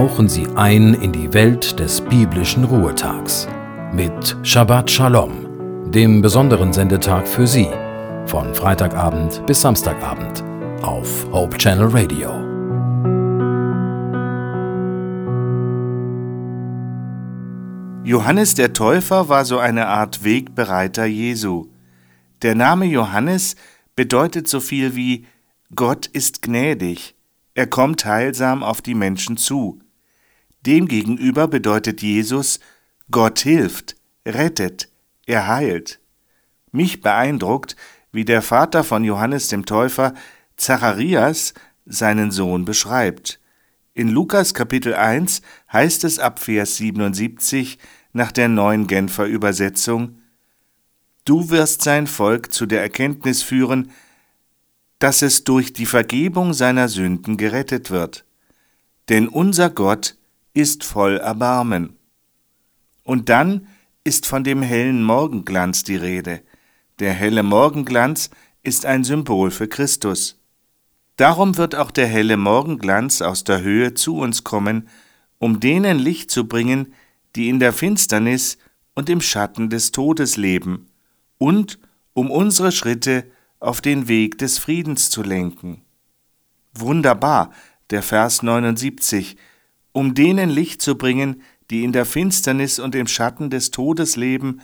tauchen Sie ein in die Welt des biblischen Ruhetags mit Shabbat Shalom, dem besonderen Sendetag für Sie, von Freitagabend bis Samstagabend auf Hope Channel Radio. Johannes der Täufer war so eine Art Wegbereiter Jesu. Der Name Johannes bedeutet so viel wie Gott ist gnädig, er kommt heilsam auf die Menschen zu. Demgegenüber bedeutet Jesus Gott hilft, rettet, er heilt. Mich beeindruckt, wie der Vater von Johannes dem Täufer Zacharias seinen Sohn beschreibt. In Lukas Kapitel 1 heißt es ab Vers 77 nach der neuen Genfer Übersetzung Du wirst sein Volk zu der Erkenntnis führen, dass es durch die Vergebung seiner Sünden gerettet wird. Denn unser Gott ist voll Erbarmen. Und dann ist von dem hellen Morgenglanz die Rede. Der helle Morgenglanz ist ein Symbol für Christus. Darum wird auch der helle Morgenglanz aus der Höhe zu uns kommen, um denen Licht zu bringen, die in der Finsternis und im Schatten des Todes leben, und um unsere Schritte auf den Weg des Friedens zu lenken. Wunderbar, der Vers 79, um denen Licht zu bringen, die in der Finsternis und im Schatten des Todes leben,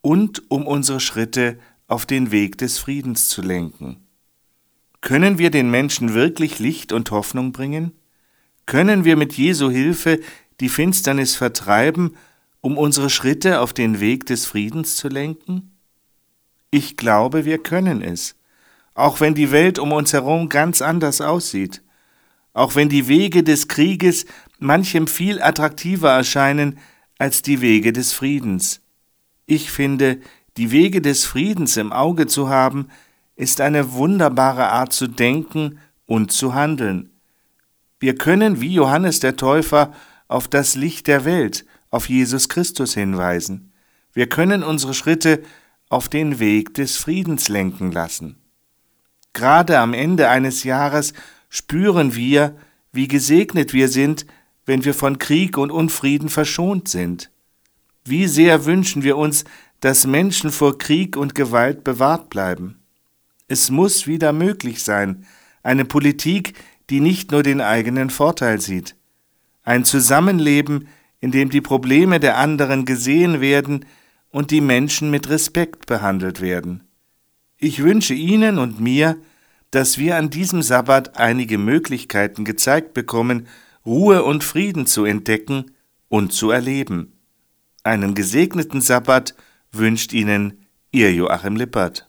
und um unsere Schritte auf den Weg des Friedens zu lenken. Können wir den Menschen wirklich Licht und Hoffnung bringen? Können wir mit Jesu Hilfe die Finsternis vertreiben um unsere Schritte auf den Weg des Friedens zu lenken? Ich glaube, wir können es, auch wenn die Welt um uns herum ganz anders aussieht, auch wenn die Wege des Krieges manchem viel attraktiver erscheinen als die Wege des Friedens. Ich finde, die Wege des Friedens im Auge zu haben, ist eine wunderbare Art zu denken und zu handeln. Wir können wie Johannes der Täufer auf das Licht der Welt, auf Jesus Christus hinweisen. Wir können unsere Schritte auf den Weg des Friedens lenken lassen. Gerade am Ende eines Jahres spüren wir, wie gesegnet wir sind, wenn wir von Krieg und Unfrieden verschont sind. Wie sehr wünschen wir uns, dass Menschen vor Krieg und Gewalt bewahrt bleiben. Es muss wieder möglich sein, eine Politik, die nicht nur den eigenen Vorteil sieht, ein Zusammenleben, in dem die Probleme der anderen gesehen werden und die Menschen mit Respekt behandelt werden. Ich wünsche Ihnen und mir, dass wir an diesem Sabbat einige Möglichkeiten gezeigt bekommen, Ruhe und Frieden zu entdecken und zu erleben. Einen gesegneten Sabbat wünscht Ihnen Ihr Joachim Lippert.